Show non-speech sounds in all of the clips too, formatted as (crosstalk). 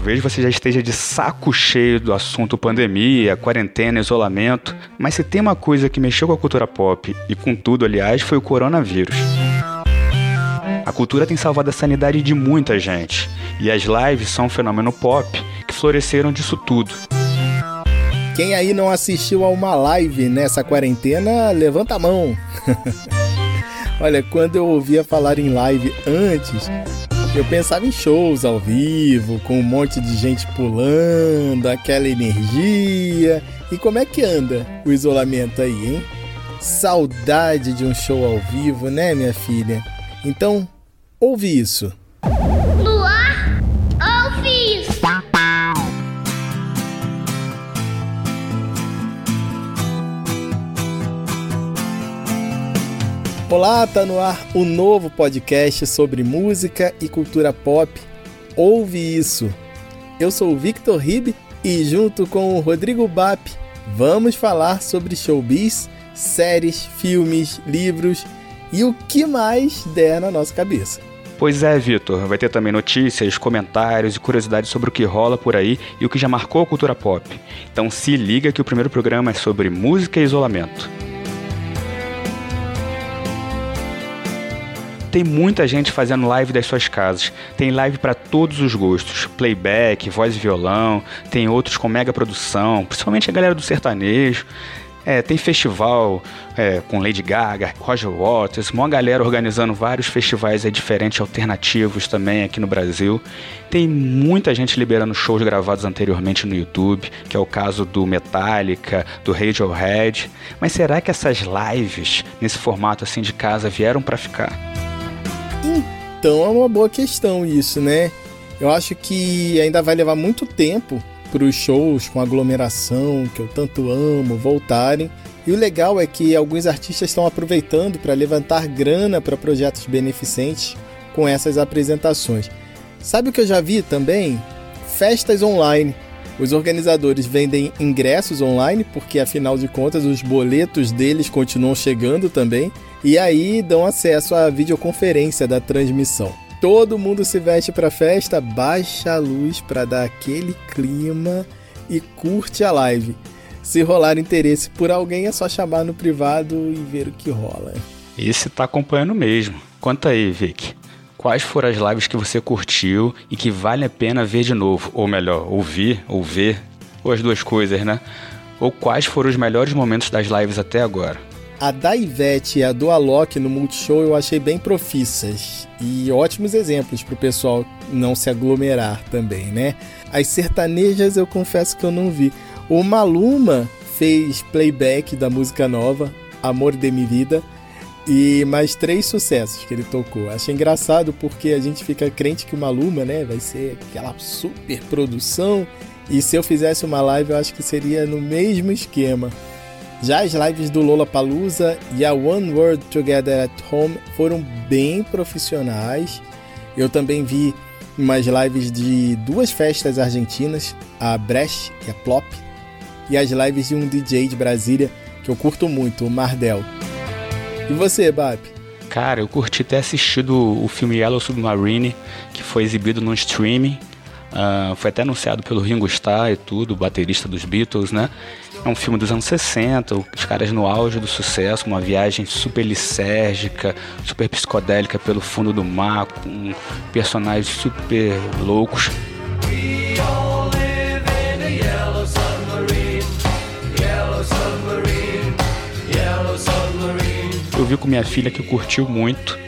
Talvez você já esteja de saco cheio do assunto pandemia, quarentena, isolamento, mas se tem uma coisa que mexeu com a cultura pop, e com tudo, aliás, foi o coronavírus. A cultura tem salvado a sanidade de muita gente, e as lives são um fenômeno pop que floresceram disso tudo. Quem aí não assistiu a uma live nessa quarentena, levanta a mão. (laughs) Olha, quando eu ouvia falar em live antes, eu pensava em shows ao vivo, com um monte de gente pulando, aquela energia. E como é que anda o isolamento aí, hein? Saudade de um show ao vivo, né, minha filha? Então, ouve isso. Olá, tá no ar o novo podcast sobre música e cultura pop. Ouve isso. Eu sou o Victor Ribe e junto com o Rodrigo Bap vamos falar sobre showbiz, séries, filmes, livros e o que mais der na nossa cabeça. Pois é, Vitor, vai ter também notícias, comentários e curiosidades sobre o que rola por aí e o que já marcou a cultura pop. Então se liga que o primeiro programa é sobre música e isolamento. Tem muita gente fazendo live das suas casas. Tem live para todos os gostos: playback, voz e violão. Tem outros com mega produção, principalmente a galera do sertanejo. É, tem festival é, com Lady Gaga, Roger Waters, uma galera organizando vários festivais é, diferentes, alternativos também aqui no Brasil. Tem muita gente liberando shows gravados anteriormente no YouTube, que é o caso do Metallica, do Radiohead. Mas será que essas lives, nesse formato assim de casa, vieram para ficar? Então é uma boa questão isso, né? Eu acho que ainda vai levar muito tempo para os shows com aglomeração, que eu tanto amo, voltarem. E o legal é que alguns artistas estão aproveitando para levantar grana para projetos beneficentes com essas apresentações. Sabe o que eu já vi também? Festas online. Os organizadores vendem ingressos online, porque afinal de contas os boletos deles continuam chegando também e aí dão acesso à videoconferência da transmissão. Todo mundo se veste para festa, baixa a luz para dar aquele clima e curte a live. Se rolar interesse por alguém, é só chamar no privado e ver o que rola. Esse tá acompanhando mesmo. Conta aí, Vic. Quais foram as lives que você curtiu e que vale a pena ver de novo? Ou melhor, ouvir ou ver? Ou as duas coisas, né? Ou quais foram os melhores momentos das lives até agora? A da Ivete e a do Alok no Multishow eu achei bem profissas e ótimos exemplos para o pessoal não se aglomerar também, né? As sertanejas eu confesso que eu não vi. O Maluma fez playback da música nova, Amor de Mi Vida, e mais três sucessos que ele tocou. Achei engraçado porque a gente fica crente que o Maluma, né, vai ser aquela super produção. E se eu fizesse uma live, eu acho que seria no mesmo esquema. Já as lives do Lola Palusa e a One World Together at Home foram bem profissionais. Eu também vi umas lives de duas festas argentinas, a Brecht e a Plop, e as lives de um DJ de Brasília que eu curto muito, o Mardel. E você, Bap? Cara, eu curti ter assistido o filme Yellow Submarine, que foi exibido no streaming. Uh, foi até anunciado pelo Ringo Starr e tudo, o baterista dos Beatles, né? É um filme dos anos 60, os caras no auge do sucesso, uma viagem super lisérgica, super psicodélica pelo fundo do mar, com personagens super loucos. Vi com minha filha que curtiu muito.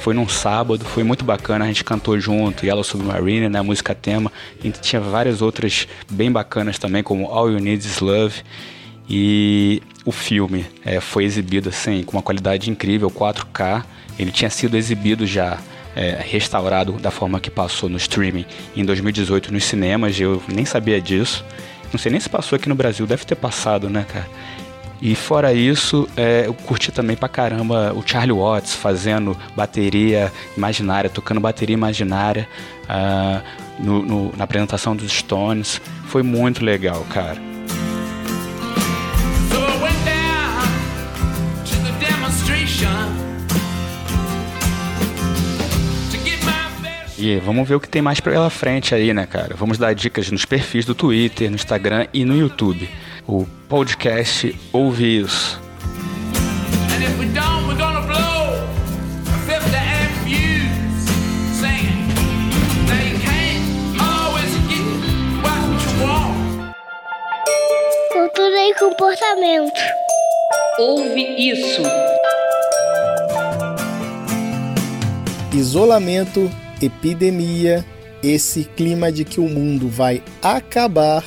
Foi num sábado, foi muito bacana, a gente cantou junto, Yellow Submarine, né, a música tema. E tinha várias outras bem bacanas também, como All You Need Is Love. E o filme é, foi exibido assim, com uma qualidade incrível, 4K. Ele tinha sido exibido já é, restaurado da forma que passou no streaming em 2018 nos cinemas, eu nem sabia disso. Não sei nem se passou aqui no Brasil, deve ter passado, né, cara? E fora isso, é, eu curti também pra caramba o Charlie Watts fazendo bateria imaginária, tocando bateria imaginária uh, no, no, na apresentação dos Stones. Foi muito legal, cara. E vamos ver o que tem mais pela frente aí, né, cara? Vamos dar dicas nos perfis do Twitter, no Instagram e no YouTube. O podcast Ouve Isso. Cultura e comportamento. Ouve isso. Isolamento, epidemia, esse clima de que o mundo vai acabar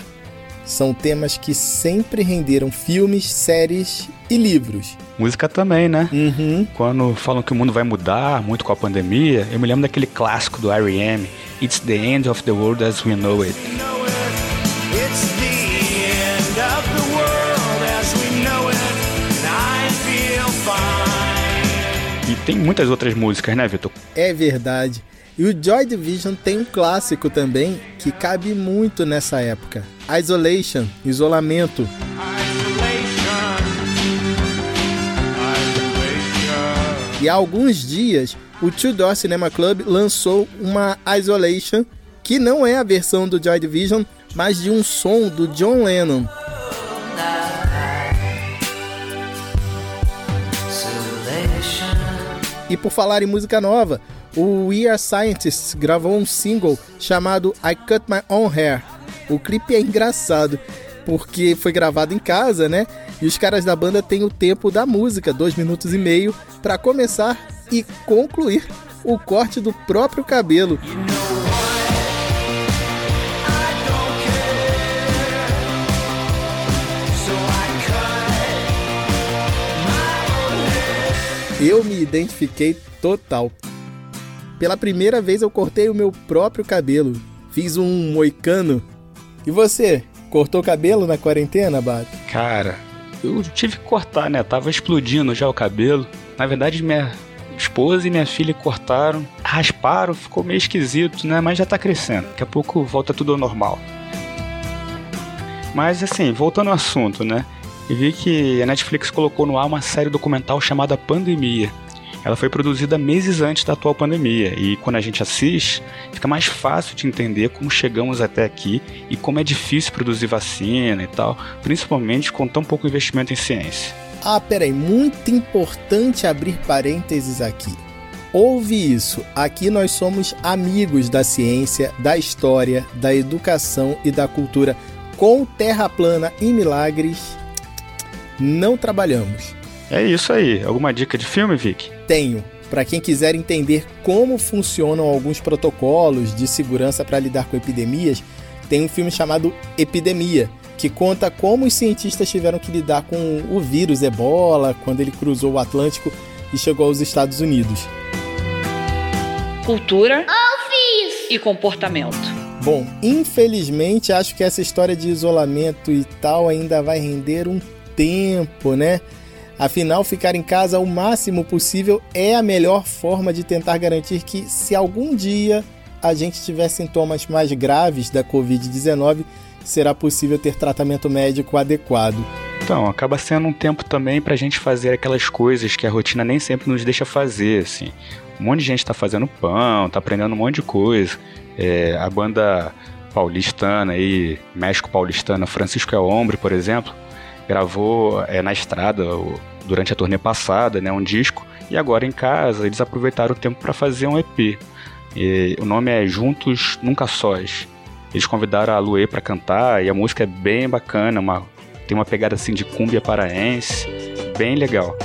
são temas que sempre renderam filmes, séries e livros. Música também, né? Uhum. Quando falam que o mundo vai mudar muito com a pandemia, eu me lembro daquele clássico do R.E.M. It's the end of the world as we know it. E tem muitas outras músicas, né, Vitor? É verdade. E o Joy Division tem um clássico também que cabe muito nessa época: Isolation, isolamento. E há alguns dias, o Two Door Cinema Club lançou uma Isolation que não é a versão do Joy Division, mas de um som do John Lennon. E por falar em música nova, o We Are Scientists gravou um single chamado I Cut My Own Hair. O clipe é engraçado porque foi gravado em casa, né? E os caras da banda têm o tempo da música, dois minutos e meio, para começar e concluir o corte do próprio cabelo. Eu me identifiquei total. Pela primeira vez eu cortei o meu próprio cabelo. Fiz um moicano. E você? Cortou o cabelo na quarentena, Bato? Cara, eu tive que cortar, né? Tava explodindo já o cabelo. Na verdade, minha esposa e minha filha cortaram, rasparam, ficou meio esquisito, né? Mas já tá crescendo. Daqui a pouco volta tudo ao normal. Mas assim, voltando ao assunto, né? e vi que a Netflix colocou no ar uma série documental chamada Pandemia. Ela foi produzida meses antes da atual pandemia e quando a gente assiste, fica mais fácil de entender como chegamos até aqui e como é difícil produzir vacina e tal, principalmente com tão pouco investimento em ciência. Ah, peraí, muito importante abrir parênteses aqui. Ouve isso, aqui nós somos amigos da ciência, da história, da educação e da cultura. Com Terra Plana e Milagres, não trabalhamos. É isso aí. Alguma dica de filme, Vic? Tenho. Para quem quiser entender como funcionam alguns protocolos de segurança para lidar com epidemias, tem um filme chamado Epidemia, que conta como os cientistas tiveram que lidar com o vírus ebola quando ele cruzou o Atlântico e chegou aos Estados Unidos. Cultura e comportamento. Bom, infelizmente acho que essa história de isolamento e tal ainda vai render um tempo, né? Afinal, ficar em casa o máximo possível é a melhor forma de tentar garantir que, se algum dia a gente tiver sintomas mais graves da Covid-19, será possível ter tratamento médico adequado. Então, acaba sendo um tempo também para a gente fazer aquelas coisas que a rotina nem sempre nos deixa fazer, assim. Um monte de gente está fazendo pão, está aprendendo um monte de coisa. É, a banda paulistana aí, México paulistana, Francisco é Hombre, por exemplo, gravou é, na estrada durante a turnê passada, né, um disco, e agora em casa eles aproveitaram o tempo para fazer um EP. E, o nome é Juntos Nunca Sós. Eles convidaram a Luê para cantar e a música é bem bacana, uma, tem uma pegada assim de cúmbia paraense, bem legal.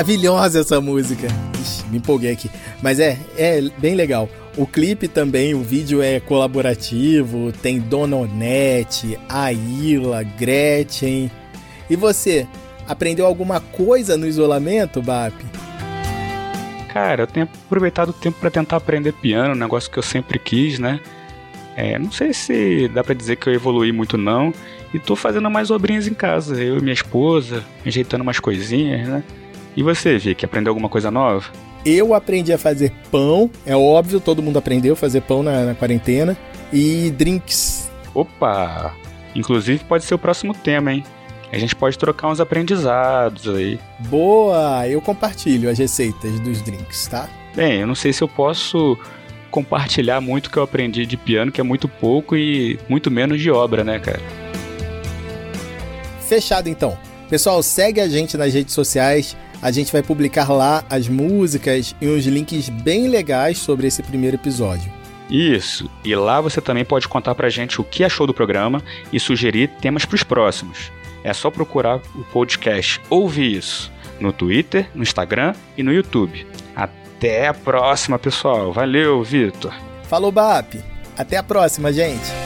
Maravilhosa essa música. Ixi, me empolguei aqui. Mas é, é bem legal. O clipe também, o vídeo é colaborativo, tem Dona Onete, Aila, Gretchen. E você, aprendeu alguma coisa no isolamento, Bap? Cara, eu tenho aproveitado o tempo para tentar aprender piano, um negócio que eu sempre quis, né? É, não sei se dá para dizer que eu evolui muito não. E tô fazendo mais obrinhas em casa, eu e minha esposa, ajeitando umas coisinhas, né? E você, Vicky, aprendeu alguma coisa nova? Eu aprendi a fazer pão, é óbvio, todo mundo aprendeu a fazer pão na, na quarentena. E drinks. Opa! Inclusive pode ser o próximo tema, hein? A gente pode trocar uns aprendizados aí. Boa! Eu compartilho as receitas dos drinks, tá? Bem, eu não sei se eu posso compartilhar muito o que eu aprendi de piano, que é muito pouco e muito menos de obra, né, cara? Fechado então. Pessoal, segue a gente nas redes sociais. A gente vai publicar lá as músicas e uns links bem legais sobre esse primeiro episódio. Isso, e lá você também pode contar pra gente o que achou do programa e sugerir temas para os próximos. É só procurar o podcast Ouve Isso no Twitter, no Instagram e no YouTube. Até a próxima, pessoal. Valeu, Vitor. Falou, BAP. Até a próxima, gente.